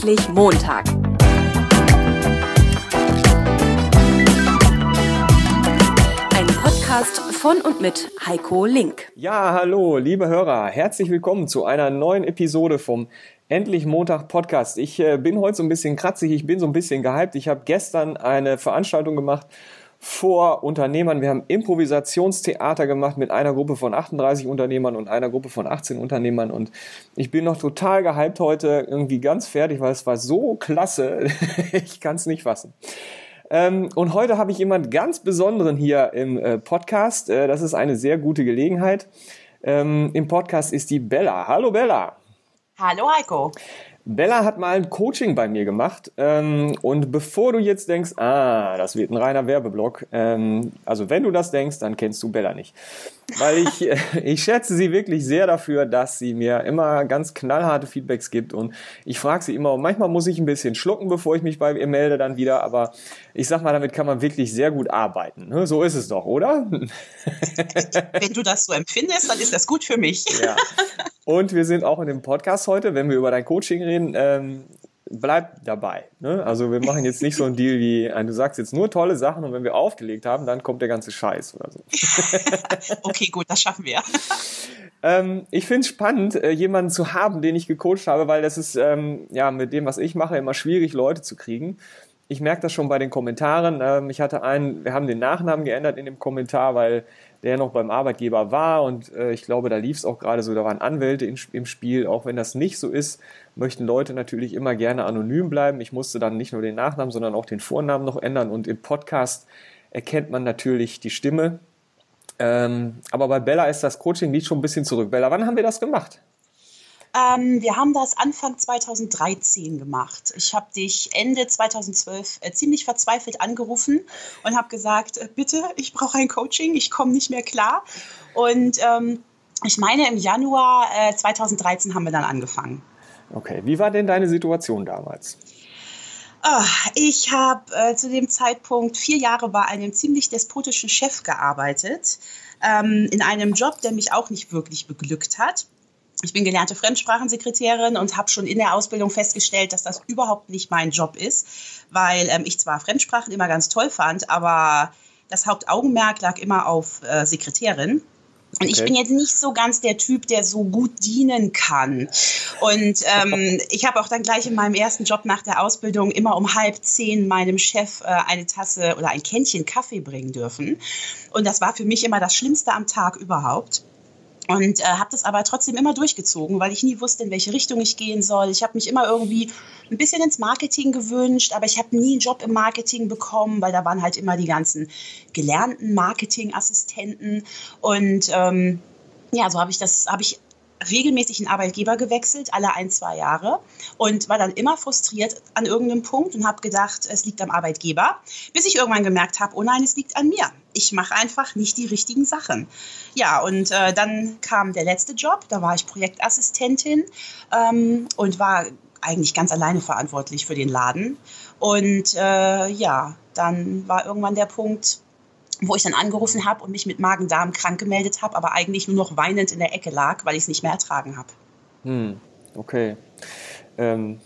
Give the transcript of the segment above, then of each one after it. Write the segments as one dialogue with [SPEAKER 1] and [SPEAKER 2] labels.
[SPEAKER 1] Endlich Montag. Ein Podcast von und mit Heiko Link.
[SPEAKER 2] Ja, hallo, liebe Hörer, herzlich willkommen zu einer neuen Episode vom Endlich Montag Podcast. Ich äh, bin heute so ein bisschen kratzig, ich bin so ein bisschen gehypt. Ich habe gestern eine Veranstaltung gemacht vor Unternehmern. Wir haben Improvisationstheater gemacht mit einer Gruppe von 38 Unternehmern und einer Gruppe von 18 Unternehmern. Und ich bin noch total gehypt heute, irgendwie ganz fertig, weil es war so klasse. ich kann es nicht fassen. Ähm, und heute habe ich jemand ganz Besonderen hier im äh, Podcast. Äh, das ist eine sehr gute Gelegenheit. Ähm, Im Podcast ist die Bella. Hallo Bella.
[SPEAKER 3] Hallo Heiko.
[SPEAKER 2] Bella hat mal ein Coaching bei mir gemacht. Ähm, und bevor du jetzt denkst, ah, das wird ein reiner Werbeblock, ähm, also wenn du das denkst, dann kennst du Bella nicht. Weil ich, ich schätze sie wirklich sehr dafür, dass sie mir immer ganz knallharte Feedbacks gibt. Und ich frage sie immer, und manchmal muss ich ein bisschen schlucken, bevor ich mich bei ihr melde dann wieder. Aber ich sag mal, damit kann man wirklich sehr gut arbeiten. Ne? So ist es doch, oder?
[SPEAKER 3] Wenn du das so empfindest, dann ist das gut für mich.
[SPEAKER 2] Ja. Und wir sind auch in dem Podcast heute, wenn wir über dein Coaching reden, ähm, bleib dabei. Ne? Also wir machen jetzt nicht so einen Deal wie, äh, du sagst jetzt nur tolle Sachen und wenn wir aufgelegt haben, dann kommt der ganze Scheiß oder so.
[SPEAKER 3] okay, gut, das schaffen wir.
[SPEAKER 2] Ähm, ich finde es spannend, äh, jemanden zu haben, den ich gecoacht habe, weil das ist ähm, ja mit dem, was ich mache, immer schwierig, Leute zu kriegen. Ich merke das schon bei den Kommentaren. Ähm, ich hatte einen, wir haben den Nachnamen geändert in dem Kommentar, weil der noch beim Arbeitgeber war und äh, ich glaube, da lief es auch gerade so, da waren Anwälte in, im Spiel, auch wenn das nicht so ist, möchten Leute natürlich immer gerne anonym bleiben. Ich musste dann nicht nur den Nachnamen, sondern auch den Vornamen noch ändern und im Podcast erkennt man natürlich die Stimme. Ähm, aber bei Bella ist das Coaching liegt schon ein bisschen zurück. Bella, wann haben wir das gemacht?
[SPEAKER 3] Ähm, wir haben das Anfang 2013 gemacht. Ich habe dich Ende 2012 äh, ziemlich verzweifelt angerufen und habe gesagt, äh, bitte, ich brauche ein Coaching, ich komme nicht mehr klar. Und ähm, ich meine, im Januar äh, 2013 haben wir dann angefangen.
[SPEAKER 2] Okay, wie war denn deine Situation damals?
[SPEAKER 3] Oh, ich habe äh, zu dem Zeitpunkt vier Jahre bei einem ziemlich despotischen Chef gearbeitet, ähm, in einem Job, der mich auch nicht wirklich beglückt hat. Ich bin gelernte Fremdsprachensekretärin und habe schon in der Ausbildung festgestellt, dass das überhaupt nicht mein Job ist, weil ähm, ich zwar Fremdsprachen immer ganz toll fand, aber das Hauptaugenmerk lag immer auf äh, Sekretärin. Und okay. ich bin jetzt nicht so ganz der Typ, der so gut dienen kann. Und ähm, ich habe auch dann gleich in meinem ersten Job nach der Ausbildung immer um halb zehn meinem Chef äh, eine Tasse oder ein Kännchen Kaffee bringen dürfen. Und das war für mich immer das Schlimmste am Tag überhaupt. Und äh, habe das aber trotzdem immer durchgezogen, weil ich nie wusste, in welche Richtung ich gehen soll. Ich habe mich immer irgendwie ein bisschen ins Marketing gewünscht, aber ich habe nie einen Job im Marketing bekommen, weil da waren halt immer die ganzen gelernten Marketingassistenten. Und ähm, ja, so habe ich das, habe ich regelmäßig einen Arbeitgeber gewechselt, alle ein, zwei Jahre und war dann immer frustriert an irgendeinem Punkt und habe gedacht, es liegt am Arbeitgeber, bis ich irgendwann gemerkt habe, oh nein, es liegt an mir. Ich mache einfach nicht die richtigen Sachen. Ja, und äh, dann kam der letzte Job, da war ich Projektassistentin ähm, und war eigentlich ganz alleine verantwortlich für den Laden. Und äh, ja, dann war irgendwann der Punkt, wo ich dann angerufen habe und mich mit Magen-Darm krank gemeldet habe, aber eigentlich nur noch weinend in der Ecke lag, weil ich es nicht mehr ertragen habe.
[SPEAKER 2] Hm, okay. Ähm,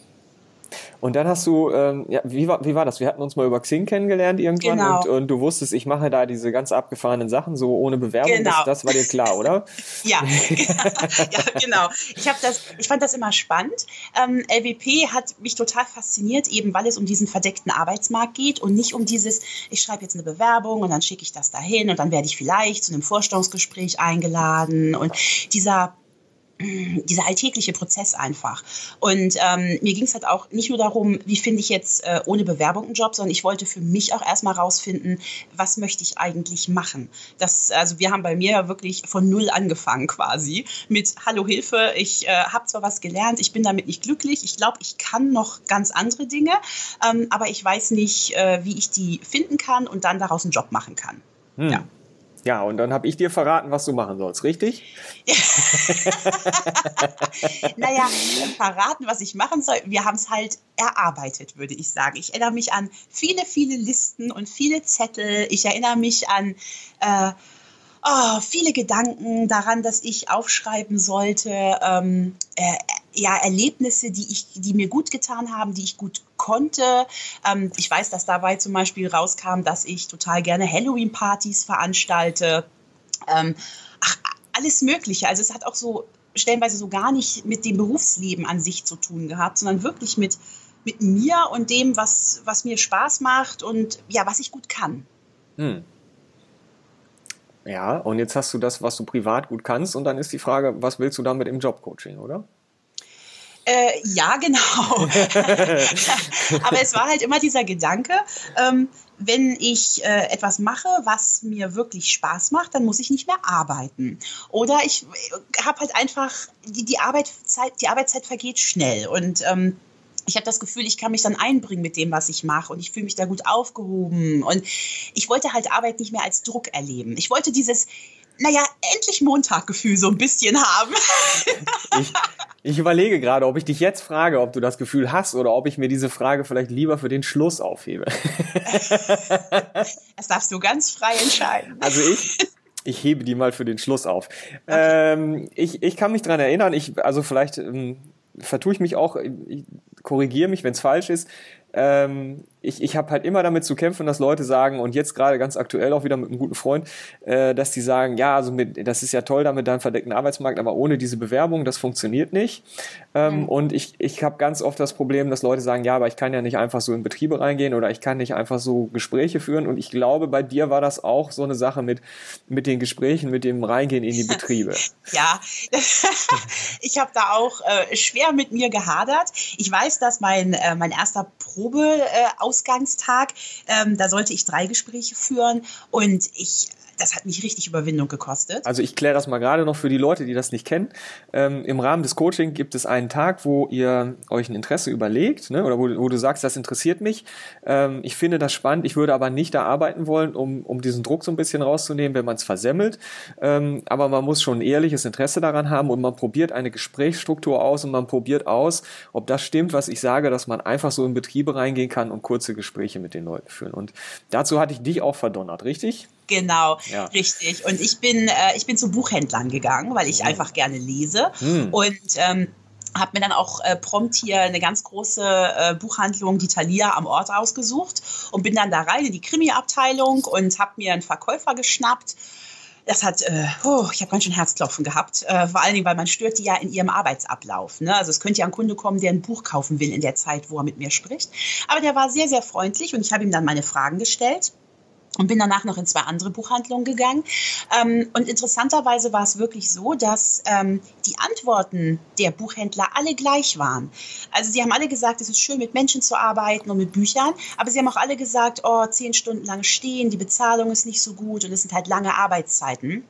[SPEAKER 2] und dann hast du, ähm, ja, wie war, wie war das? Wir hatten uns mal über Xing kennengelernt irgendwann
[SPEAKER 3] Genau.
[SPEAKER 2] und, und du wusstest, ich mache da diese ganz abgefahrenen Sachen so ohne Bewerbung.
[SPEAKER 3] Genau.
[SPEAKER 2] Das, das war dir klar, oder?
[SPEAKER 3] Ja, ja genau. Ich, das, ich fand das immer spannend. Ähm, LWP hat mich total fasziniert, eben weil es um diesen verdeckten Arbeitsmarkt geht und nicht um dieses, ich schreibe jetzt eine Bewerbung und dann schicke ich das dahin und dann werde ich vielleicht zu einem Vorstellungsgespräch eingeladen und dieser dieser alltägliche Prozess einfach. Und ähm, mir ging es halt auch nicht nur darum, wie finde ich jetzt äh, ohne Bewerbung einen Job, sondern ich wollte für mich auch erstmal rausfinden, was möchte ich eigentlich machen. Das, also wir haben bei mir wirklich von null angefangen quasi mit Hallo Hilfe, ich äh, habe zwar was gelernt, ich bin damit nicht glücklich, ich glaube, ich kann noch ganz andere Dinge, ähm, aber ich weiß nicht, äh, wie ich die finden kann und dann daraus einen Job machen kann.
[SPEAKER 2] Hm.
[SPEAKER 3] Ja.
[SPEAKER 2] Ja, und dann habe ich dir verraten, was du machen sollst, richtig?
[SPEAKER 3] naja, verraten, was ich machen soll. Wir haben es halt erarbeitet, würde ich sagen. Ich erinnere mich an viele, viele Listen und viele Zettel. Ich erinnere mich an äh, oh, viele Gedanken daran, dass ich aufschreiben sollte. Ähm, äh, ja, Erlebnisse, die, ich, die mir gut getan haben, die ich gut konnte. Ähm, ich weiß, dass dabei zum Beispiel rauskam, dass ich total gerne Halloween-Partys veranstalte. Ähm, ach, alles Mögliche. Also es hat auch so stellenweise so gar nicht mit dem Berufsleben an sich zu tun gehabt, sondern wirklich mit, mit mir und dem, was, was mir Spaß macht und ja, was ich gut kann. Hm.
[SPEAKER 2] Ja, und jetzt hast du das, was du privat gut kannst, und dann ist die Frage, was willst du damit im Jobcoaching, oder?
[SPEAKER 3] Äh, ja, genau. Aber es war halt immer dieser Gedanke, ähm, wenn ich äh, etwas mache, was mir wirklich Spaß macht, dann muss ich nicht mehr arbeiten. Oder ich äh, habe halt einfach, die, die, Arbeitszeit, die Arbeitszeit vergeht schnell. Und ähm, ich habe das Gefühl, ich kann mich dann einbringen mit dem, was ich mache und ich fühle mich da gut aufgehoben. Und ich wollte halt Arbeit nicht mehr als Druck erleben. Ich wollte dieses, naja, endlich Montaggefühl so ein bisschen haben.
[SPEAKER 2] ich, ich überlege gerade, ob ich dich jetzt frage, ob du das Gefühl hast oder ob ich mir diese Frage vielleicht lieber für den Schluss aufhebe.
[SPEAKER 3] das darfst du ganz frei entscheiden.
[SPEAKER 2] Also ich, ich hebe die mal für den Schluss auf. Okay. Ähm, ich, ich kann mich dran erinnern, ich, also vielleicht ähm, vertue ich mich auch, ich korrigiere mich, wenn es falsch ist. Ähm, ich, ich habe halt immer damit zu kämpfen, dass Leute sagen, und jetzt gerade ganz aktuell auch wieder mit einem guten Freund, äh, dass die sagen, ja, also mit, das ist ja toll da mit deinem verdeckten Arbeitsmarkt, aber ohne diese Bewerbung, das funktioniert nicht. Ähm, mhm. Und ich, ich habe ganz oft das Problem, dass Leute sagen, ja, aber ich kann ja nicht einfach so in Betriebe reingehen oder ich kann nicht einfach so Gespräche führen. Und ich glaube, bei dir war das auch so eine Sache mit, mit den Gesprächen, mit dem Reingehen in die Betriebe.
[SPEAKER 3] ja, ich habe da auch äh, schwer mit mir gehadert. Ich weiß, dass mein, äh, mein erster Probe äh, Ausgangstag. Ähm, da sollte ich drei Gespräche führen und ich das hat mich richtig Überwindung gekostet.
[SPEAKER 2] Also ich kläre das mal gerade noch für die Leute, die das nicht kennen. Ähm, Im Rahmen des Coaching gibt es einen Tag, wo ihr euch ein Interesse überlegt, ne, oder wo, wo, du sagst, das interessiert mich. Ähm, ich finde das spannend, ich würde aber nicht da arbeiten wollen, um, um diesen Druck so ein bisschen rauszunehmen, wenn man es versemmelt. Ähm, aber man muss schon ein ehrliches Interesse daran haben und man probiert eine Gesprächsstruktur aus und man probiert aus, ob das stimmt, was ich sage, dass man einfach so in Betriebe reingehen kann und kurze Gespräche mit den Leuten führen. Und dazu hatte ich dich auch verdonnert, richtig?
[SPEAKER 3] Genau, ja. richtig. Und ich bin, äh, ich bin zu Buchhändlern gegangen, weil ich mhm. einfach gerne lese. Mhm. Und ähm, habe mir dann auch äh, prompt hier eine ganz große äh, Buchhandlung, die Thalia, am Ort ausgesucht und bin dann da rein in die Krimi-Abteilung und habe mir einen Verkäufer geschnappt. Das hat, äh, oh, ich habe ganz schön Herzklopfen gehabt, äh, vor allen Dingen, weil man stört die ja in ihrem Arbeitsablauf. Ne? Also es könnte ja ein Kunde kommen, der ein Buch kaufen will in der Zeit, wo er mit mir spricht. Aber der war sehr, sehr freundlich und ich habe ihm dann meine Fragen gestellt und bin danach noch in zwei andere Buchhandlungen gegangen. Ähm, und interessanterweise war es wirklich so, dass ähm, die Antworten der Buchhändler alle gleich waren. Also sie haben alle gesagt, es ist schön, mit Menschen zu arbeiten und mit Büchern, aber sie haben auch alle gesagt, oh, zehn Stunden lang stehen, die Bezahlung ist nicht so gut und es sind halt lange Arbeitszeiten.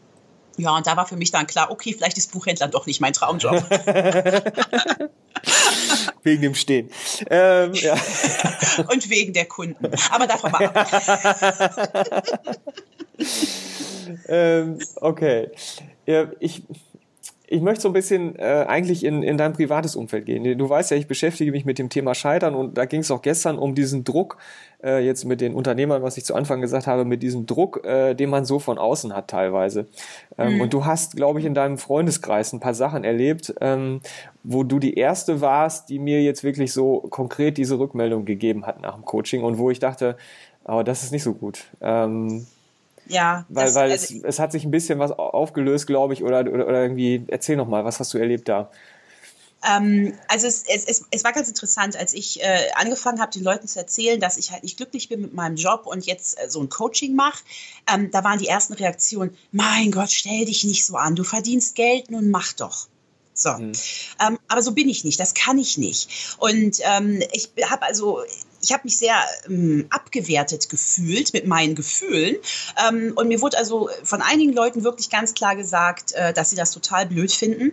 [SPEAKER 3] Ja, und da war für mich dann klar, okay, vielleicht ist Buchhändler doch nicht mein Traumjob.
[SPEAKER 2] wegen dem Stehen. Ähm, ja.
[SPEAKER 3] Und wegen der Kunden. Aber davon mal ab.
[SPEAKER 2] ähm, okay. Ja, ich, ich möchte so ein bisschen äh, eigentlich in, in dein privates Umfeld gehen. Du weißt ja, ich beschäftige mich mit dem Thema Scheitern und da ging es auch gestern um diesen Druck, äh, jetzt mit den Unternehmern, was ich zu Anfang gesagt habe, mit diesem Druck, äh, den man so von außen hat teilweise. Ähm, mhm. Und du hast, glaube ich, in deinem Freundeskreis ein paar Sachen erlebt, ähm, wo du die erste warst, die mir jetzt wirklich so konkret diese Rückmeldung gegeben hat nach dem Coaching und wo ich dachte, aber oh, das ist nicht so gut. Ähm,
[SPEAKER 3] ja.
[SPEAKER 2] Weil, das, weil also es, es, hat sich ein bisschen was aufgelöst, glaube ich, oder, oder, oder irgendwie, erzähl noch mal, was hast du erlebt da?
[SPEAKER 3] Ähm, also es, es, es, war ganz interessant, als ich äh, angefangen habe, den Leuten zu erzählen, dass ich halt nicht glücklich bin mit meinem Job und jetzt äh, so ein Coaching mache. Ähm, da waren die ersten Reaktionen, mein Gott, stell dich nicht so an, du verdienst Geld, nun mach doch. So. Mhm. Ähm, aber so bin ich nicht, das kann ich nicht. Und ähm, ich habe also ich habe mich sehr ähm, abgewertet gefühlt mit meinen Gefühlen. Ähm, und mir wurde also von einigen Leuten wirklich ganz klar gesagt, äh, dass sie das total blöd finden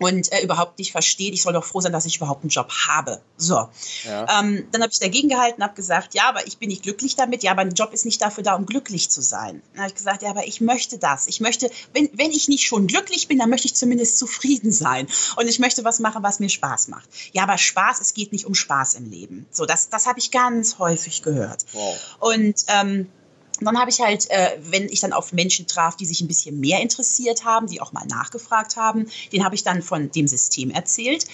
[SPEAKER 3] und äh, überhaupt nicht versteht, ich soll doch froh sein, dass ich überhaupt einen Job habe. So. Ja. Ähm, dann habe ich dagegen gehalten, habe gesagt, ja, aber ich bin nicht glücklich damit. Ja, aber ein Job ist nicht dafür da, um glücklich zu sein. Dann habe ich gesagt, ja, aber ich möchte das. Ich möchte, wenn, wenn ich nicht schon glücklich bin, dann möchte ich zumindest zufrieden sein. Und ich möchte was machen, was mir Spaß macht. Ja, aber Spaß, es geht nicht um Spaß im Leben. So, das, das habe ich ganz häufig gehört. Wow. Und ähm, Und dann habe ich halt, äh, wenn ich dann auf Menschen traf, die sich ein bisschen mehr interessiert haben, die auch mal nachgefragt haben, den habe ich dann von dem System erzählt.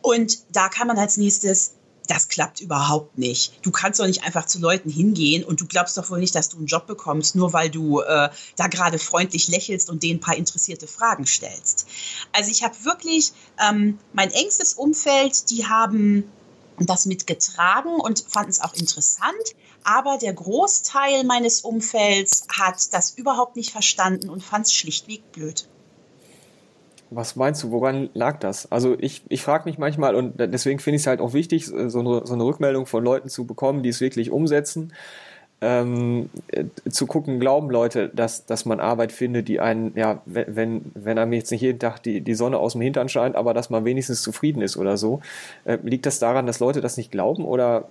[SPEAKER 3] Und da kann man als nächstes, das klappt überhaupt nicht. Du kannst doch nicht einfach zu Leuten hingehen und du glaubst doch wohl nicht, dass du einen Job bekommst, nur weil du äh, da gerade freundlich lächelst und denen ein paar interessierte Fragen stellst. Also ich habe wirklich ähm, mein engstes Umfeld, die haben das mitgetragen und fanden es auch interessant. Aber der Großteil meines Umfelds hat das überhaupt nicht verstanden und fand es schlichtweg blöd.
[SPEAKER 2] Was meinst du, woran lag das? Also ich, ich frage mich manchmal und deswegen finde ich es halt auch wichtig, so eine, so eine Rückmeldung von Leuten zu bekommen, die es wirklich umsetzen. Ähm, äh, zu gucken, glauben Leute, dass, dass man Arbeit findet, die einen, ja, wenn, wenn einem jetzt nicht jeden Tag die, die Sonne aus dem Hintern scheint, aber dass man wenigstens zufrieden ist oder so. Äh, liegt das daran, dass Leute das nicht glauben oder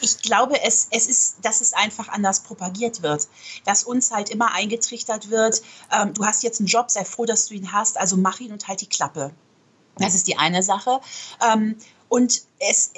[SPEAKER 3] ich glaube, es, es ist, dass es einfach anders propagiert wird. Dass uns halt immer eingetrichtert wird, ähm, du hast jetzt einen Job, sei froh, dass du ihn hast, also mach ihn und halt die Klappe. Das ist die eine Sache. Ähm, und es,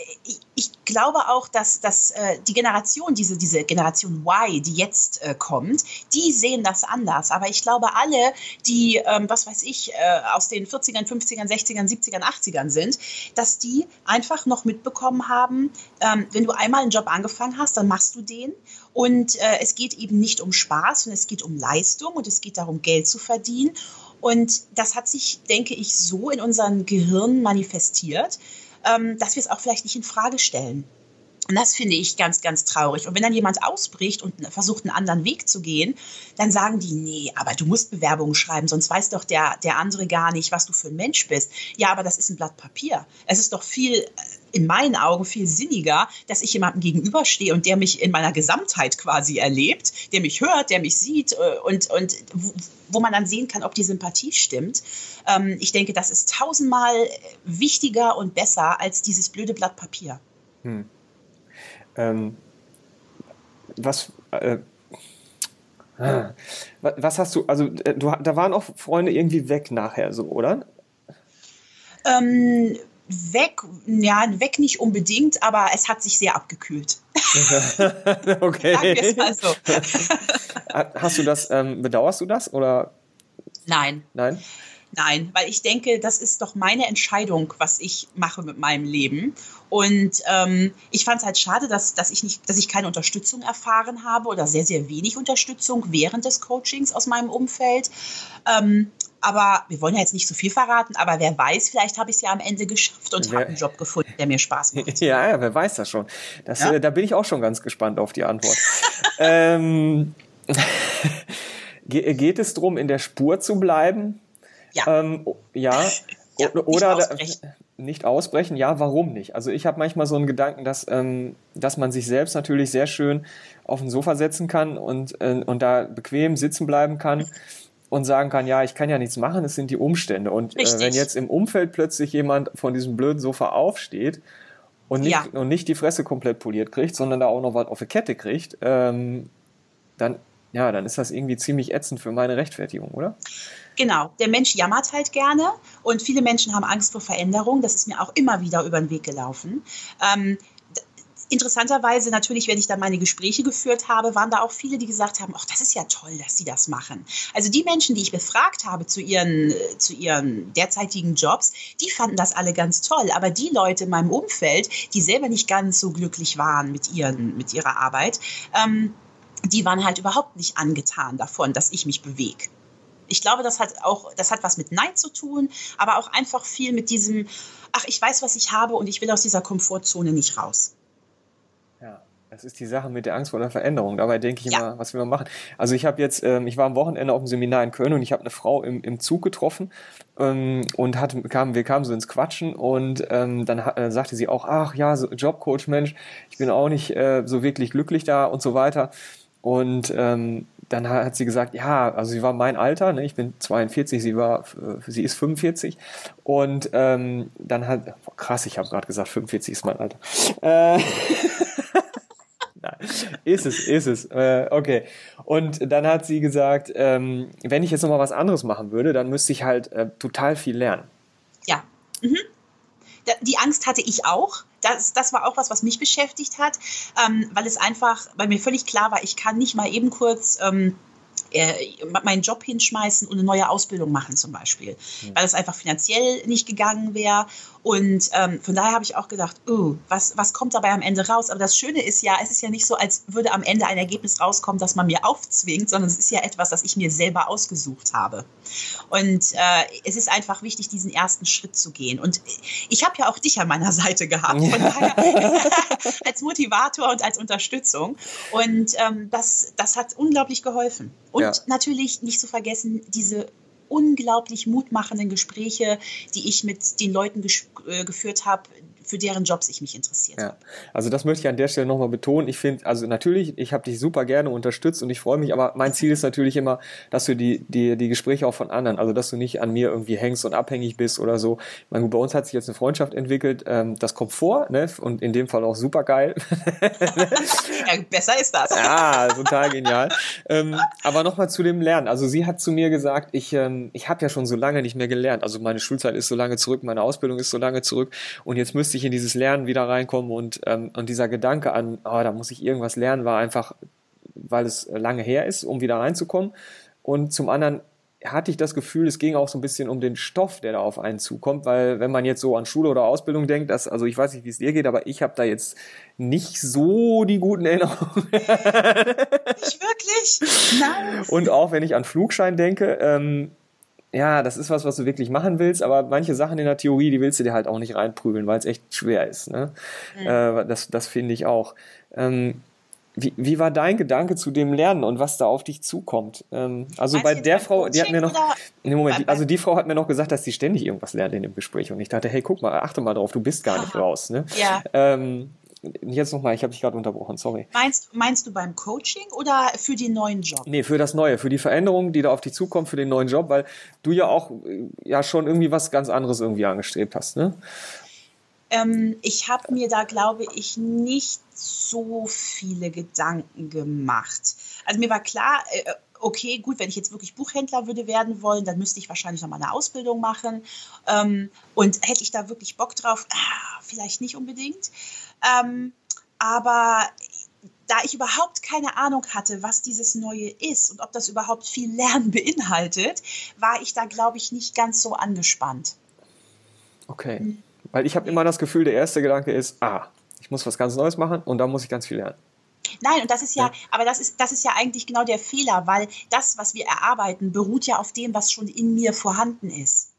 [SPEAKER 3] ich glaube auch, dass, dass äh, die Generation, diese, diese Generation Y, die jetzt äh, kommt, die sehen das anders. Aber ich glaube, alle, die, ähm, was weiß ich, äh, aus den 40ern, 50ern, 60ern, 70ern, 80ern sind, dass die einfach noch mitbekommen haben, ähm, wenn du einmal einen Job angefangen hast, dann machst du den. Und äh, es geht eben nicht um Spaß, sondern es geht um Leistung und es geht darum, Geld zu verdienen. Und das hat sich, denke ich, so in unseren Gehirnen manifestiert, ähm, dass wir es auch vielleicht nicht in Frage stellen. Und das finde ich ganz, ganz traurig. Und wenn dann jemand ausbricht und versucht, einen anderen Weg zu gehen, dann sagen die, nee, aber du musst Bewerbungen schreiben, sonst weiß doch der, der andere gar nicht, was du für ein Mensch bist. Ja, aber das ist ein Blatt Papier. Es ist doch viel, in meinen Augen viel sinniger, dass ich jemandem gegenüberstehe und der mich in meiner Gesamtheit quasi erlebt, der mich hört, der mich sieht äh, und, und wo, wo man dann sehen kann, ob die Sympathie stimmt. Ähm, ich denke, das ist tausendmal wichtiger und besser als dieses blöde Blatt Papier. Hm.
[SPEAKER 2] Ähm, was, äh, was hast du, also äh, du, da waren auch Freunde irgendwie weg nachher, so, oder?
[SPEAKER 3] Ähm, weg, ja, weg nicht unbedingt, aber es hat sich sehr abgekühlt.
[SPEAKER 2] okay. Sagen so. Hast du das, ähm, bedauerst du das oder?
[SPEAKER 3] Nein.
[SPEAKER 2] Nein?
[SPEAKER 3] Nein, weil ich denke, das ist doch meine Entscheidung, was ich mache mit meinem Leben. Und ähm, ich fand es halt schade, dass, dass, ich nicht, dass ich keine Unterstützung erfahren habe oder sehr, sehr wenig Unterstützung während des Coachings aus meinem Umfeld. Ähm, aber wir wollen ja jetzt nicht so viel verraten, aber wer weiß, vielleicht habe ich es ja am Ende geschafft und habe einen Job gefunden, der mir Spaß macht.
[SPEAKER 2] Ja, ja wer weiß das schon. Das, ja? äh, da bin ich auch schon ganz gespannt auf die Antwort. ähm, geht es darum, in der Spur zu bleiben?
[SPEAKER 3] Ja.
[SPEAKER 2] Ähm, ja. ja. Oder nicht ausbrechen. nicht ausbrechen, ja, warum nicht? Also ich habe manchmal so einen Gedanken, dass, ähm, dass man sich selbst natürlich sehr schön auf ein Sofa setzen kann und, äh, und da bequem sitzen bleiben kann und sagen kann, ja, ich kann ja nichts machen, es sind die Umstände. Und äh, wenn jetzt im Umfeld plötzlich jemand von diesem blöden Sofa aufsteht und nicht, ja. und nicht die Fresse komplett poliert kriegt, sondern da auch noch was auf die Kette kriegt, ähm, dann, ja, dann ist das irgendwie ziemlich ätzend für meine Rechtfertigung, oder?
[SPEAKER 3] Genau, der Mensch jammert halt gerne und viele Menschen haben Angst vor Veränderung. Das ist mir auch immer wieder über den Weg gelaufen. Ähm, interessanterweise natürlich, wenn ich da meine Gespräche geführt habe, waren da auch viele, die gesagt haben, ach, das ist ja toll, dass sie das machen. Also die Menschen, die ich befragt habe zu ihren, zu ihren derzeitigen Jobs, die fanden das alle ganz toll. Aber die Leute in meinem Umfeld, die selber nicht ganz so glücklich waren mit, ihren, mit ihrer Arbeit, ähm, die waren halt überhaupt nicht angetan davon, dass ich mich bewege. Ich glaube, das hat auch, das hat was mit Nein zu tun, aber auch einfach viel mit diesem, ach, ich weiß, was ich habe und ich will aus dieser Komfortzone nicht raus.
[SPEAKER 2] Das ist die Sache mit der Angst vor der Veränderung. Dabei denke ich ja. immer, was will man machen? Also ich habe jetzt, ähm, ich war am Wochenende auf dem Seminar in Köln und ich habe eine Frau im, im Zug getroffen ähm, und hat, kam, wir kamen so ins Quatschen und ähm, dann äh, sagte sie auch, ach ja, so Jobcoach, Mensch, ich bin auch nicht äh, so wirklich glücklich da und so weiter. Und ähm, dann hat sie gesagt, ja, also sie war mein Alter, ne? ich bin 42, sie war, äh, sie ist 45 und ähm, dann hat, boah, krass, ich habe gerade gesagt, 45 ist mein Alter. Äh, ist es, ist es. Äh, okay. Und dann hat sie gesagt, ähm, wenn ich jetzt nochmal was anderes machen würde, dann müsste ich halt äh, total viel lernen.
[SPEAKER 3] Ja. Mhm. die Angst hatte ich auch. Das, das war auch was, was mich beschäftigt hat, ähm, weil es einfach, weil mir völlig klar war, ich kann nicht mal eben kurz ähm, äh, meinen Job hinschmeißen und eine neue Ausbildung machen zum Beispiel, mhm. weil das einfach finanziell nicht gegangen wäre. Und ähm, von daher habe ich auch gedacht, oh, was, was kommt dabei am Ende raus? Aber das Schöne ist ja, es ist ja nicht so, als würde am Ende ein Ergebnis rauskommen, das man mir aufzwingt, sondern es ist ja etwas, das ich mir selber ausgesucht habe. Und äh, es ist einfach wichtig, diesen ersten Schritt zu gehen. Und ich habe ja auch dich an meiner Seite gehabt, von daher als Motivator und als Unterstützung. Und ähm, das, das hat unglaublich geholfen. Und ja. natürlich nicht zu vergessen, diese unglaublich mutmachenden Gespräche, die ich mit den Leuten äh, geführt habe, für deren Jobs ich mich interessiert
[SPEAKER 2] ja. Also das möchte ich an der Stelle nochmal betonen. Ich finde, also natürlich, ich habe dich super gerne unterstützt und ich freue mich, aber mein Ziel ist natürlich immer, dass du die, die, die Gespräche auch von anderen, also dass du nicht an mir irgendwie hängst und abhängig bist oder so. Ich meine, bei uns hat sich jetzt eine Freundschaft entwickelt, ähm, das kommt vor, ne? Und in dem Fall auch super geil.
[SPEAKER 3] ja, besser ist das.
[SPEAKER 2] Ja, total genial. ähm, aber nochmal zu dem Lernen. Also sie hat zu mir gesagt, ich, ähm, ich habe ja schon so lange nicht mehr gelernt. Also meine Schulzeit ist so lange zurück, meine Ausbildung ist so lange zurück und jetzt müsste ich in dieses Lernen wieder reinkommen und, ähm, und dieser Gedanke an, oh, da muss ich irgendwas lernen, war einfach, weil es lange her ist, um wieder reinzukommen. Und zum anderen hatte ich das Gefühl, es ging auch so ein bisschen um den Stoff, der da auf einen zukommt, weil wenn man jetzt so an Schule oder Ausbildung denkt, dass, also ich weiß nicht, wie es dir geht, aber ich habe da jetzt nicht so die guten Erinnerungen. nicht
[SPEAKER 3] wirklich?
[SPEAKER 2] Nein. Und auch wenn ich an Flugschein denke, ähm, ja, das ist was, was du wirklich machen willst, aber manche Sachen in der Theorie, die willst du dir halt auch nicht reinprügeln, weil es echt schwer ist. Ne? Mhm. Äh, das das finde ich auch. Ähm, wie, wie war dein Gedanke zu dem Lernen und was da auf dich zukommt? Ähm, also Meinst bei der Frau, die hat mir noch, nee, Moment, die, also die Frau hat mir noch gesagt, dass sie ständig irgendwas lernt in dem Gespräch und ich dachte, hey, guck mal, achte mal drauf, du bist gar nicht raus. Ne?
[SPEAKER 3] Ja.
[SPEAKER 2] Ähm, jetzt nochmal, ich habe dich gerade unterbrochen, sorry.
[SPEAKER 3] Meinst, meinst du beim Coaching oder für den neuen Job?
[SPEAKER 2] Nee, für das Neue, für die Veränderung, die da auf dich zukommt, für den neuen Job, weil du ja auch äh, ja schon irgendwie was ganz anderes irgendwie angestrebt hast, ne?
[SPEAKER 3] Ähm, ich habe mir da, glaube ich, nicht so viele Gedanken gemacht. Also mir war klar, äh, okay, gut, wenn ich jetzt wirklich Buchhändler würde werden wollen, dann müsste ich wahrscheinlich noch mal eine Ausbildung machen. Ähm, und hätte ich da wirklich Bock drauf? Ah, vielleicht nicht unbedingt. Ähm, aber da ich überhaupt keine Ahnung hatte, was dieses Neue ist und ob das überhaupt viel Lernen beinhaltet, war ich da, glaube ich, nicht ganz so angespannt.
[SPEAKER 2] Okay. Hm. Weil ich habe immer das Gefühl, der erste Gedanke ist, ah, ich muss was ganz Neues machen und da muss ich ganz viel lernen.
[SPEAKER 3] Nein, und das ist ja, ja, aber das ist, das ist ja eigentlich genau der Fehler, weil das, was wir erarbeiten, beruht ja auf dem, was schon in mir vorhanden ist.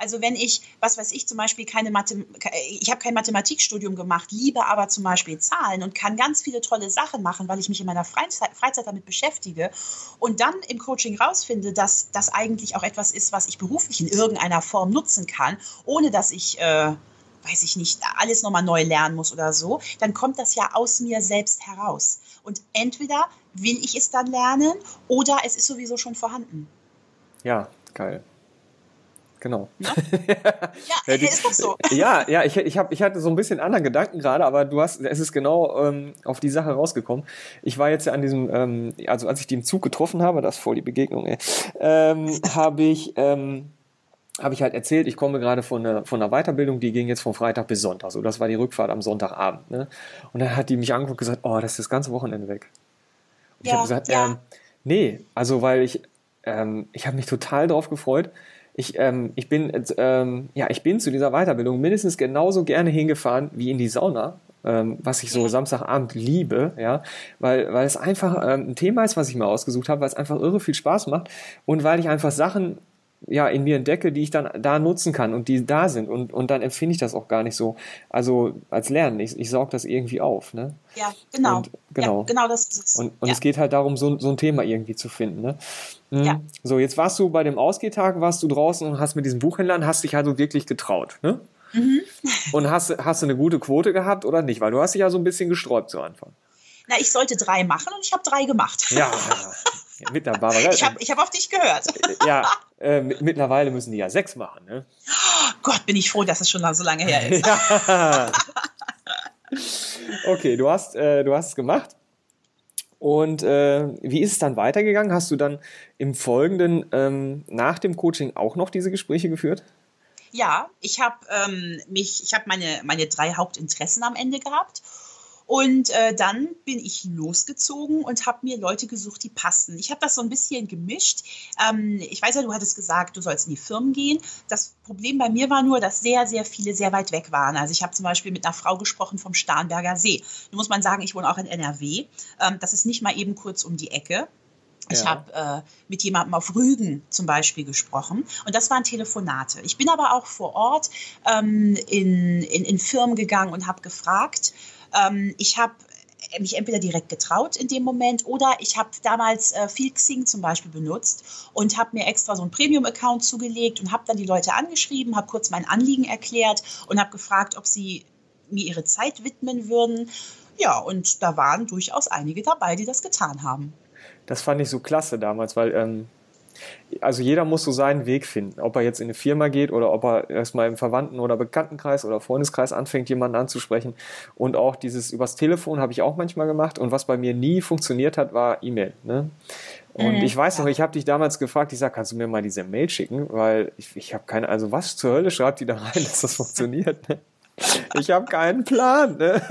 [SPEAKER 3] Also wenn ich, was weiß ich, zum Beispiel keine Mathe, ich habe kein Mathematikstudium gemacht, liebe aber zum Beispiel Zahlen und kann ganz viele tolle Sachen machen, weil ich mich in meiner Freizeit, Freizeit damit beschäftige und dann im Coaching rausfinde, dass das eigentlich auch etwas ist, was ich beruflich in irgendeiner Form nutzen kann, ohne dass ich äh, weiß ich nicht, alles nochmal neu lernen muss oder so, dann kommt das ja aus mir selbst heraus. Und entweder will ich es dann lernen oder es ist sowieso schon vorhanden.
[SPEAKER 2] Ja, geil. Genau.
[SPEAKER 3] Ja, ja, die, ist doch so.
[SPEAKER 2] Ja, ja, ich, ich, hab, ich hatte so ein bisschen anderen Gedanken gerade, aber du hast, es ist genau ähm, auf die Sache rausgekommen. Ich war jetzt ja an diesem, ähm, also als ich die im Zug getroffen habe, das ist voll die Begegnung, ey, ähm, habe ich, ähm, habe ich halt erzählt, ich komme gerade von einer, von einer Weiterbildung, die ging jetzt von Freitag bis Sonntag. So, das war die Rückfahrt am Sonntagabend. Ne? Und dann hat die mich angeguckt und gesagt, oh, das ist das ganze Wochenende weg. Und ja, ich habe gesagt, ja. ähm, nee, also weil ich, ähm, ich habe mich total drauf gefreut. Ich, ähm, ich bin, ähm, ja, ich bin zu dieser Weiterbildung mindestens genauso gerne hingefahren wie in die Sauna, ähm, was ich so Samstagabend liebe, ja, weil, weil es einfach ähm, ein Thema ist, was ich mir ausgesucht habe, weil es einfach irre viel Spaß macht und weil ich einfach Sachen ja, in mir entdecke, die ich dann da nutzen kann und die da sind. Und, und dann empfinde ich das auch gar nicht so, also als Lernen. Ich, ich sauge das irgendwie auf. Ne?
[SPEAKER 3] Ja, genau.
[SPEAKER 2] Und, genau.
[SPEAKER 3] Ja, genau das ist
[SPEAKER 2] es. Und, und ja. es geht halt darum, so, so ein Thema irgendwie zu finden. Ne?
[SPEAKER 3] Mhm. Ja.
[SPEAKER 2] So, jetzt warst du bei dem Ausgehtag, warst du draußen und hast mit diesen Buchhändlern, hast dich also wirklich getraut. Ne?
[SPEAKER 3] Mhm.
[SPEAKER 2] Und hast, hast du eine gute Quote gehabt oder nicht? Weil du hast dich ja so ein bisschen gesträubt zu Anfang.
[SPEAKER 3] Na, ich sollte drei machen und ich habe drei gemacht.
[SPEAKER 2] Ja, mit der Barbara.
[SPEAKER 3] Ich habe ich hab auf dich gehört.
[SPEAKER 2] Ja, äh, mittlerweile müssen die ja sechs machen. Ne?
[SPEAKER 3] Oh Gott, bin ich froh, dass es schon so lange her ist.
[SPEAKER 2] ja. Okay, du hast, äh, du hast es gemacht. Und äh, wie ist es dann weitergegangen? Hast du dann im Folgenden ähm, nach dem Coaching auch noch diese Gespräche geführt?
[SPEAKER 3] Ja, ich habe ähm, mich, ich habe meine, meine drei Hauptinteressen am Ende gehabt. Und äh, dann bin ich losgezogen und habe mir Leute gesucht, die passen. Ich habe das so ein bisschen gemischt. Ähm, ich weiß ja, du hattest gesagt, du sollst in die Firmen gehen. Das Problem bei mir war nur, dass sehr, sehr viele sehr weit weg waren. Also ich habe zum Beispiel mit einer Frau gesprochen vom Starnberger See. Nun muss man sagen, ich wohne auch in NRW. Ähm, das ist nicht mal eben kurz um die Ecke. Ich ja. habe äh, mit jemandem auf Rügen zum Beispiel gesprochen und das waren Telefonate. Ich bin aber auch vor Ort ähm, in, in, in Firmen gegangen und habe gefragt. Ähm, ich habe mich entweder direkt getraut in dem Moment oder ich habe damals äh, viel Xing zum Beispiel benutzt und habe mir extra so einen Premium-Account zugelegt und habe dann die Leute angeschrieben, habe kurz mein Anliegen erklärt und habe gefragt, ob sie mir ihre Zeit widmen würden. Ja, und da waren durchaus einige dabei, die das getan haben
[SPEAKER 2] das fand ich so klasse damals, weil ähm, also jeder muss so seinen Weg finden, ob er jetzt in eine Firma geht oder ob er erstmal im Verwandten- oder Bekanntenkreis oder Freundeskreis anfängt, jemanden anzusprechen. Und auch dieses übers Telefon habe ich auch manchmal gemacht. Und was bei mir nie funktioniert hat, war E-Mail. Ne? Und mhm, ich weiß noch, ich habe dich damals gefragt, ich sage, kannst du mir mal diese Mail schicken? Weil ich, ich habe keine, also was zur Hölle schreibt die da rein, dass das funktioniert? Ne? Ich habe keinen Plan. Ne?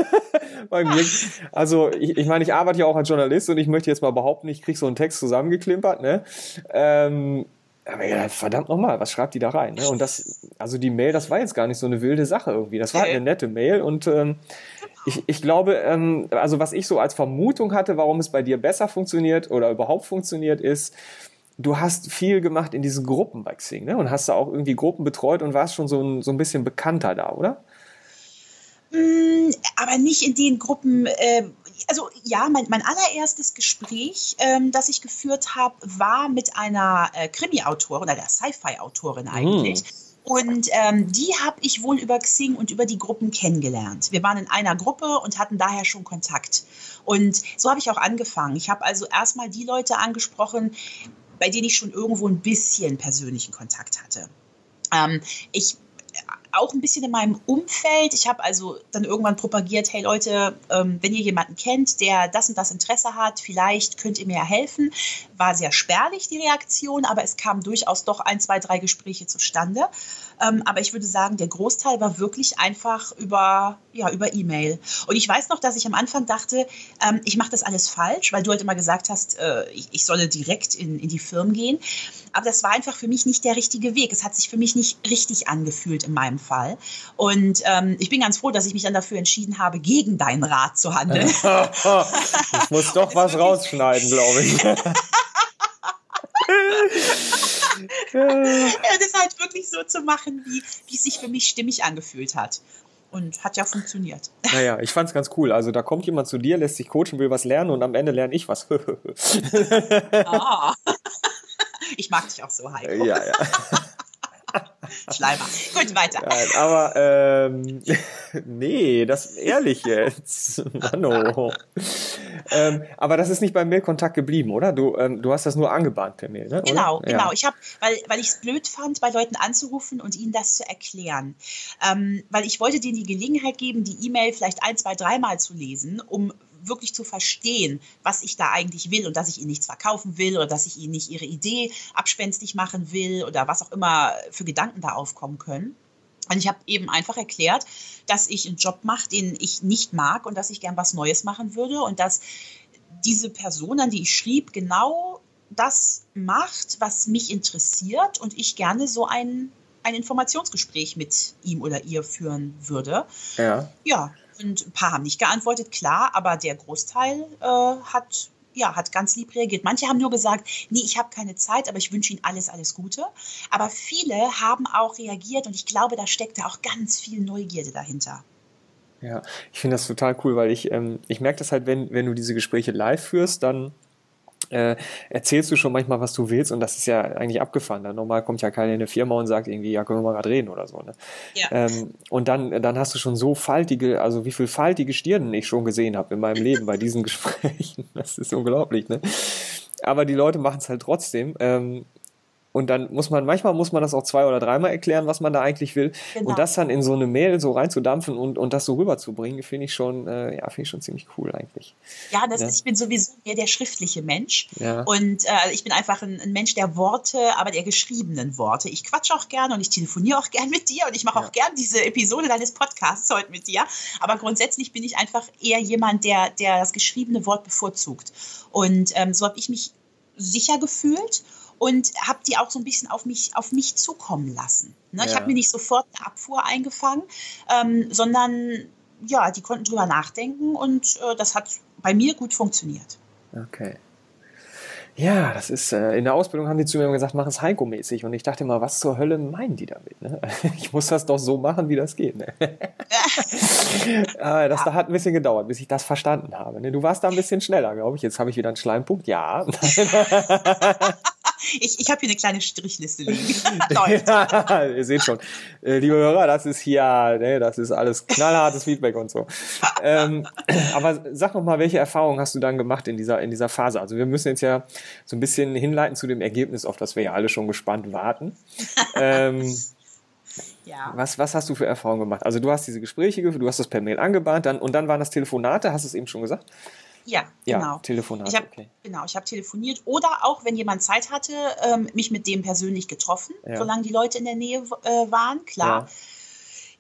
[SPEAKER 2] Bei mir, also ich, ich meine, ich arbeite ja auch als Journalist und ich möchte jetzt mal behaupten, ich kriege so einen Text zusammengeklimpert. Ne? Ähm, aber ja, verdammt nochmal, was schreibt die da rein? Ne? Und das, also die Mail, das war jetzt gar nicht so eine wilde Sache irgendwie. Das war halt eine nette Mail und ähm, ich, ich glaube, ähm, also was ich so als Vermutung hatte, warum es bei dir besser funktioniert oder überhaupt funktioniert, ist, du hast viel gemacht in diesen Gruppen bei Xing ne? und hast da auch irgendwie Gruppen betreut und warst schon so ein, so ein bisschen bekannter da, oder?
[SPEAKER 3] Mm, aber nicht in den Gruppen. Äh, also ja, mein, mein allererstes Gespräch, ähm, das ich geführt habe, war mit einer äh, Krimi-Autorin oder der Sci-Fi-Autorin hm. eigentlich. Mm. Und ähm, die habe ich wohl über Xing und über die Gruppen kennengelernt. Wir waren in einer Gruppe und hatten daher schon Kontakt. Und so habe ich auch angefangen. Ich habe also erstmal die Leute angesprochen, bei denen ich schon irgendwo ein bisschen persönlichen Kontakt hatte. Ähm, ich auch ein bisschen in meinem Umfeld. Ich habe also dann irgendwann propagiert, hey Leute, ähm, wenn ihr jemanden kennt, der das und das Interesse hat, vielleicht könnt ihr mir ja helfen. War sehr spärlich die Reaktion, aber es kamen durchaus doch ein, zwei, drei Gespräche zustande. Ähm, aber ich würde sagen, der Großteil war wirklich einfach über ja, über E-Mail. Und ich weiß noch, dass ich am Anfang dachte, ähm, ich mache das alles falsch, weil du halt immer gesagt hast, äh, ich, ich solle direkt in, in die Firmen gehen. Aber das war einfach für mich nicht der richtige Weg. Es hat sich für mich nicht richtig angefühlt in meinem Fall. Und ähm, ich bin ganz froh, dass ich mich dann dafür entschieden habe, gegen deinen Rat zu handeln.
[SPEAKER 2] ich muss doch was rausschneiden, glaube ich.
[SPEAKER 3] ja, das halt wirklich so zu machen, wie, wie es sich für mich stimmig angefühlt hat. Und hat ja funktioniert.
[SPEAKER 2] Naja, ich fand's ganz cool. Also da kommt jemand zu dir, lässt sich coachen, will was lernen und am Ende lerne ich was.
[SPEAKER 3] ah. Ich mag dich auch so, Heiko. Ja, ja. Schleimer. Gut, weiter.
[SPEAKER 2] Nein, aber ähm, nee, das ehrlich jetzt. Mano. ähm, aber das ist nicht beim Mailkontakt geblieben, oder? Du, ähm, du hast das nur angebahnt per Mail, ne?
[SPEAKER 3] Genau, oder? genau. Ja. Ich habe, weil, weil ich es blöd fand, bei Leuten anzurufen und ihnen das zu erklären. Ähm, weil ich wollte denen die Gelegenheit geben, die E-Mail vielleicht ein, zwei, dreimal zu lesen, um wirklich zu verstehen, was ich da eigentlich will und dass ich ihnen nichts verkaufen will oder dass ich ihnen nicht ihre Idee abspenstig machen will oder was auch immer für Gedanken da aufkommen können. Und ich habe eben einfach erklärt, dass ich einen Job mache, den ich nicht mag und dass ich gern was Neues machen würde und dass diese Person, an die ich schrieb, genau das macht, was mich interessiert und ich gerne so ein, ein Informationsgespräch mit ihm oder ihr führen würde. Ja. Ja, und ein paar haben nicht geantwortet, klar, aber der Großteil äh, hat ja, hat ganz lieb reagiert. Manche haben nur gesagt, nee, ich habe keine Zeit, aber ich wünsche Ihnen alles, alles Gute. Aber viele haben auch reagiert und ich glaube, da steckt da auch ganz viel Neugierde dahinter.
[SPEAKER 2] Ja, ich finde das total cool, weil ich, ähm, ich merke das halt, wenn, wenn du diese Gespräche live führst, dann äh, erzählst du schon manchmal, was du willst und das ist ja eigentlich abgefahren. Dann normal kommt ja keiner in eine Firma und sagt irgendwie, ja, können wir mal gerade reden oder so. Ne? Ja. Ähm, und dann, dann hast du schon so faltige, also wie viel faltige Stirnen ich schon gesehen habe in meinem Leben bei diesen Gesprächen. Das ist unglaublich. Ne? Aber die Leute machen es halt trotzdem. Ähm, und dann muss man, manchmal muss man das auch zwei oder dreimal erklären, was man da eigentlich will. Genau. Und das dann in so eine Mail so reinzudampfen und, und das so rüberzubringen, finde ich schon, äh, ja, finde ich schon ziemlich cool eigentlich.
[SPEAKER 3] Ja, das, ja. ich bin sowieso mehr der schriftliche Mensch. Ja. Und äh, ich bin einfach ein, ein, Mensch der Worte, aber der geschriebenen Worte. Ich quatsche auch gerne und ich telefoniere auch gerne mit dir und ich mache ja. auch gerne diese Episode deines Podcasts heute mit dir. Aber grundsätzlich bin ich einfach eher jemand, der, der das geschriebene Wort bevorzugt. Und ähm, so habe ich mich sicher gefühlt und habe die auch so ein bisschen auf mich, auf mich zukommen lassen. Ne? Ja. Ich habe mir nicht sofort eine Abfuhr eingefangen, ähm, sondern ja, die konnten drüber nachdenken und äh, das hat bei mir gut funktioniert.
[SPEAKER 2] Okay. Ja, das ist, äh, in der Ausbildung haben die zu mir gesagt, mach es Heiko-mäßig. Und ich dachte immer, was zur Hölle meinen die damit? Ne? Ich muss das doch so machen, wie das geht. Ne? Ah, das ja. hat ein bisschen gedauert, bis ich das verstanden habe. Ne? Du warst da ein bisschen schneller, glaube ich. Jetzt habe ich wieder einen Schleimpunkt. Ja.
[SPEAKER 3] Ich, ich habe hier eine kleine Strichliste liegen.
[SPEAKER 2] ja, ihr seht schon. Äh, liebe Hörer, das ist hier, ne, das ist alles knallhartes Feedback und so. Ähm, aber sag noch mal, welche Erfahrungen hast du dann gemacht in dieser, in dieser Phase? Also wir müssen jetzt ja so ein bisschen hinleiten zu dem Ergebnis, auf das wir ja alle schon gespannt warten. Ähm, ja. Was, was hast du für Erfahrungen gemacht? Also du hast diese Gespräche geführt, du hast das per Mail angebahnt dann, und dann waren das Telefonate, hast du es eben schon gesagt?
[SPEAKER 3] Ja, genau. Ja,
[SPEAKER 2] Telefonat.
[SPEAKER 3] Ich hab, okay. Genau, ich habe telefoniert oder auch, wenn jemand Zeit hatte, ähm, mich mit dem persönlich getroffen, ja. solange die Leute in der Nähe äh, waren, klar. Ja.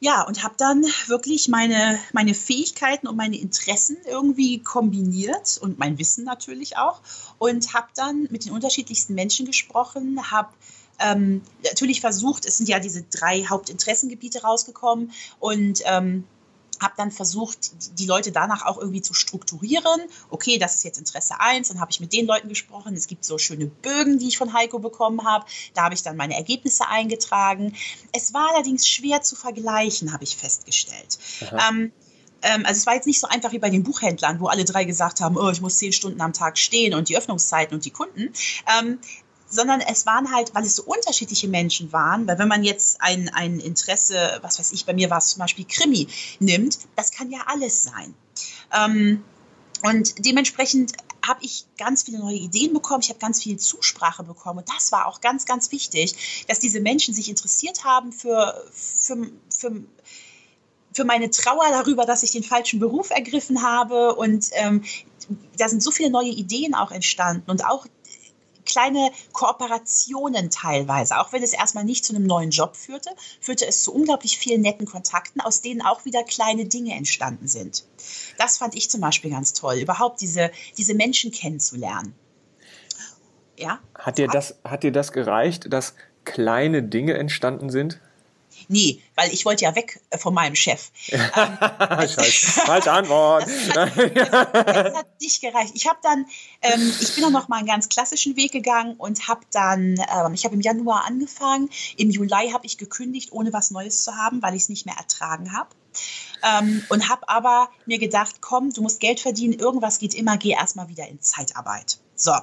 [SPEAKER 3] Ja, und habe dann wirklich meine, meine Fähigkeiten und meine Interessen irgendwie kombiniert und mein Wissen natürlich auch und habe dann mit den unterschiedlichsten Menschen gesprochen, habe ähm, natürlich versucht, es sind ja diese drei Hauptinteressengebiete rausgekommen und ähm, habe dann versucht, die Leute danach auch irgendwie zu strukturieren. Okay, das ist jetzt Interesse 1, dann habe ich mit den Leuten gesprochen. Es gibt so schöne Bögen, die ich von Heiko bekommen habe. Da habe ich dann meine Ergebnisse eingetragen. Es war allerdings schwer zu vergleichen, habe ich festgestellt. Ähm, ähm, also es war jetzt nicht so einfach wie bei den Buchhändlern, wo alle drei gesagt haben, oh, ich muss zehn Stunden am Tag stehen und die Öffnungszeiten und die Kunden. Ähm, sondern es waren halt, weil es so unterschiedliche Menschen waren, weil wenn man jetzt ein, ein Interesse, was weiß ich, bei mir war es zum Beispiel Krimi, nimmt, das kann ja alles sein. Ähm, und dementsprechend habe ich ganz viele neue Ideen bekommen, ich habe ganz viel Zusprache bekommen und das war auch ganz, ganz wichtig, dass diese Menschen sich interessiert haben für, für, für für meine Trauer darüber, dass ich den falschen Beruf ergriffen habe. Und ähm, da sind so viele neue Ideen auch entstanden und auch kleine Kooperationen teilweise. Auch wenn es erstmal nicht zu einem neuen Job führte, führte es zu unglaublich vielen netten Kontakten, aus denen auch wieder kleine Dinge entstanden sind. Das fand ich zum Beispiel ganz toll, überhaupt diese, diese Menschen kennenzulernen.
[SPEAKER 2] Ja? Hat dir, das, hat dir das gereicht, dass kleine Dinge entstanden sind?
[SPEAKER 3] Nee, weil ich wollte ja weg äh, von meinem Chef.
[SPEAKER 2] ähm, falsche Antwort.
[SPEAKER 3] Das, das, das, hat nicht gereicht. Ich habe dann, ähm, ich bin dann noch mal einen ganz klassischen Weg gegangen und habe dann, ähm, ich habe im Januar angefangen, im Juli habe ich gekündigt, ohne was Neues zu haben, weil ich es nicht mehr ertragen habe. Ähm, und habe aber mir gedacht, komm, du musst Geld verdienen, irgendwas geht immer, geh erstmal wieder in Zeitarbeit. So,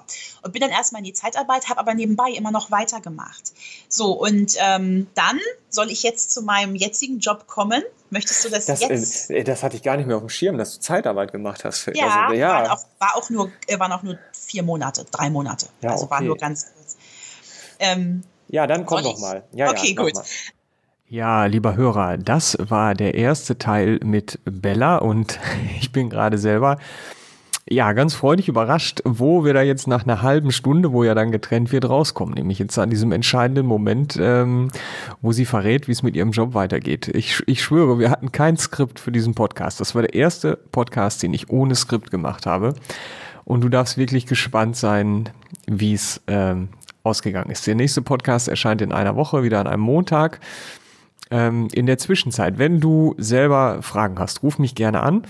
[SPEAKER 3] und bin dann erstmal in die Zeitarbeit, habe aber nebenbei immer noch weitergemacht. So, und ähm, dann soll ich jetzt zu meinem jetzigen Job kommen. Möchtest du das,
[SPEAKER 2] das
[SPEAKER 3] jetzt?
[SPEAKER 2] Äh, das hatte ich gar nicht mehr auf dem Schirm, dass du Zeitarbeit gemacht hast.
[SPEAKER 3] Ja, also, ja. Waren, auch, war auch nur, äh, waren auch nur vier Monate, drei Monate. Ja, also okay. war nur ganz kurz.
[SPEAKER 2] Ähm, ja, dann komm doch mal. Ja,
[SPEAKER 3] okay,
[SPEAKER 2] ja,
[SPEAKER 3] gut.
[SPEAKER 2] Mal. Ja, lieber Hörer, das war der erste Teil mit Bella und ich bin gerade selber ja, ganz freudig überrascht, wo wir da jetzt nach einer halben Stunde, wo ja dann getrennt wird, rauskommen. Nämlich jetzt an diesem entscheidenden Moment, ähm, wo sie verrät, wie es mit ihrem Job weitergeht. Ich, ich schwöre, wir hatten kein Skript für diesen Podcast. Das war der erste Podcast, den ich ohne Skript gemacht habe. Und du darfst wirklich gespannt sein, wie es ähm, ausgegangen ist. Der nächste Podcast erscheint in einer Woche, wieder an einem Montag. Ähm, in der Zwischenzeit, wenn du selber Fragen hast, ruf mich gerne an.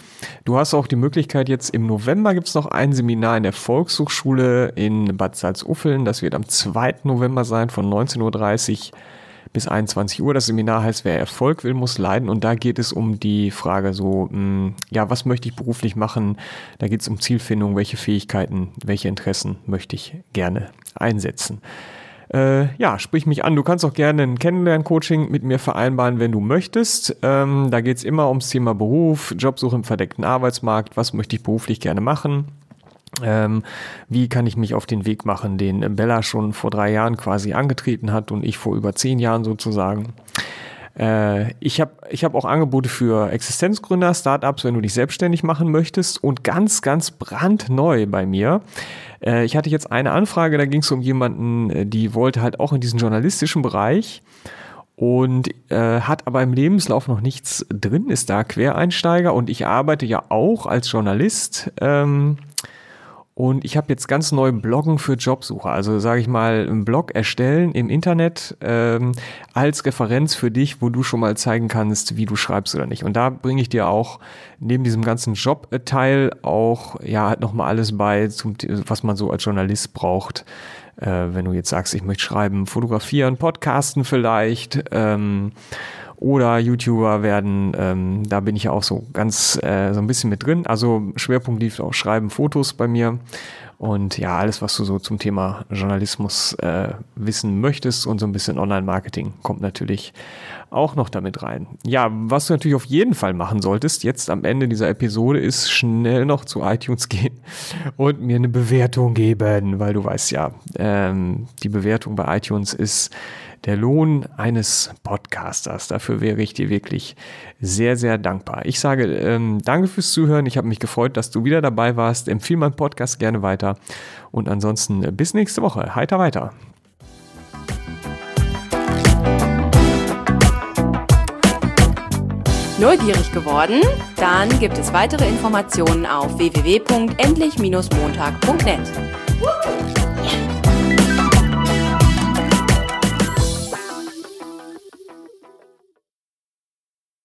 [SPEAKER 2] Du hast auch die Möglichkeit, jetzt im November gibt es noch ein Seminar in der Volkshochschule in Bad Salzuffeln. Das wird am 2. November sein von 19.30 Uhr bis 21 Uhr. Das Seminar heißt, wer Erfolg will, muss leiden. Und da geht es um die Frage so, mh, hm, ja, was möchte ich beruflich machen? Da geht es um Zielfindung, welche Fähigkeiten, welche Interessen möchte ich gerne einsetzen. Äh, ja, sprich mich an. Du kannst auch gerne ein Kennenlern-Coaching mit mir vereinbaren, wenn du möchtest. Ähm, da geht's immer ums Thema Beruf, Jobsuche im verdeckten Arbeitsmarkt. Was möchte ich beruflich gerne machen? Ähm, wie kann ich mich auf den Weg machen, den Bella schon vor drei Jahren quasi angetreten hat und ich vor über zehn Jahren sozusagen. Äh, ich habe ich hab auch Angebote für Existenzgründer, Startups, wenn du dich selbstständig machen möchtest und ganz, ganz brandneu bei mir. Äh, ich hatte jetzt eine Anfrage, da ging es um jemanden, äh, die wollte halt auch in diesen journalistischen Bereich und äh, hat aber im Lebenslauf noch nichts drin, ist da Quereinsteiger und ich arbeite ja auch als Journalist. Ähm, und ich habe jetzt ganz neu Bloggen für Jobsucher. Also sage ich mal, einen Blog erstellen im Internet ähm, als Referenz für dich, wo du schon mal zeigen kannst, wie du schreibst oder nicht. Und da bringe ich dir auch neben diesem ganzen Jobteil auch ja halt nochmal alles bei, zum, was man so als Journalist braucht. Äh, wenn du jetzt sagst, ich möchte schreiben, fotografieren, podcasten vielleicht. Ähm, oder YouTuber werden. Ähm, da bin ich ja auch so ganz äh, so ein bisschen mit drin. Also Schwerpunkt lief auch Schreiben, Fotos bei mir. Und ja, alles, was du so zum Thema Journalismus äh, wissen möchtest und so ein bisschen Online-Marketing kommt natürlich auch noch damit rein. Ja, was du natürlich auf jeden Fall machen solltest, jetzt am Ende dieser Episode, ist schnell noch zu iTunes gehen und mir eine Bewertung geben, weil du weißt ja, ähm, die Bewertung bei iTunes ist der Lohn eines Podcasters. Dafür wäre ich dir wirklich sehr, sehr dankbar. Ich sage ähm, danke fürs Zuhören. Ich habe mich gefreut, dass du wieder dabei warst. Empfehle meinen Podcast gerne weiter. Und ansonsten äh, bis nächste Woche. Heiter weiter.
[SPEAKER 1] Neugierig geworden? Dann gibt es weitere Informationen auf www.endlich-montag.net.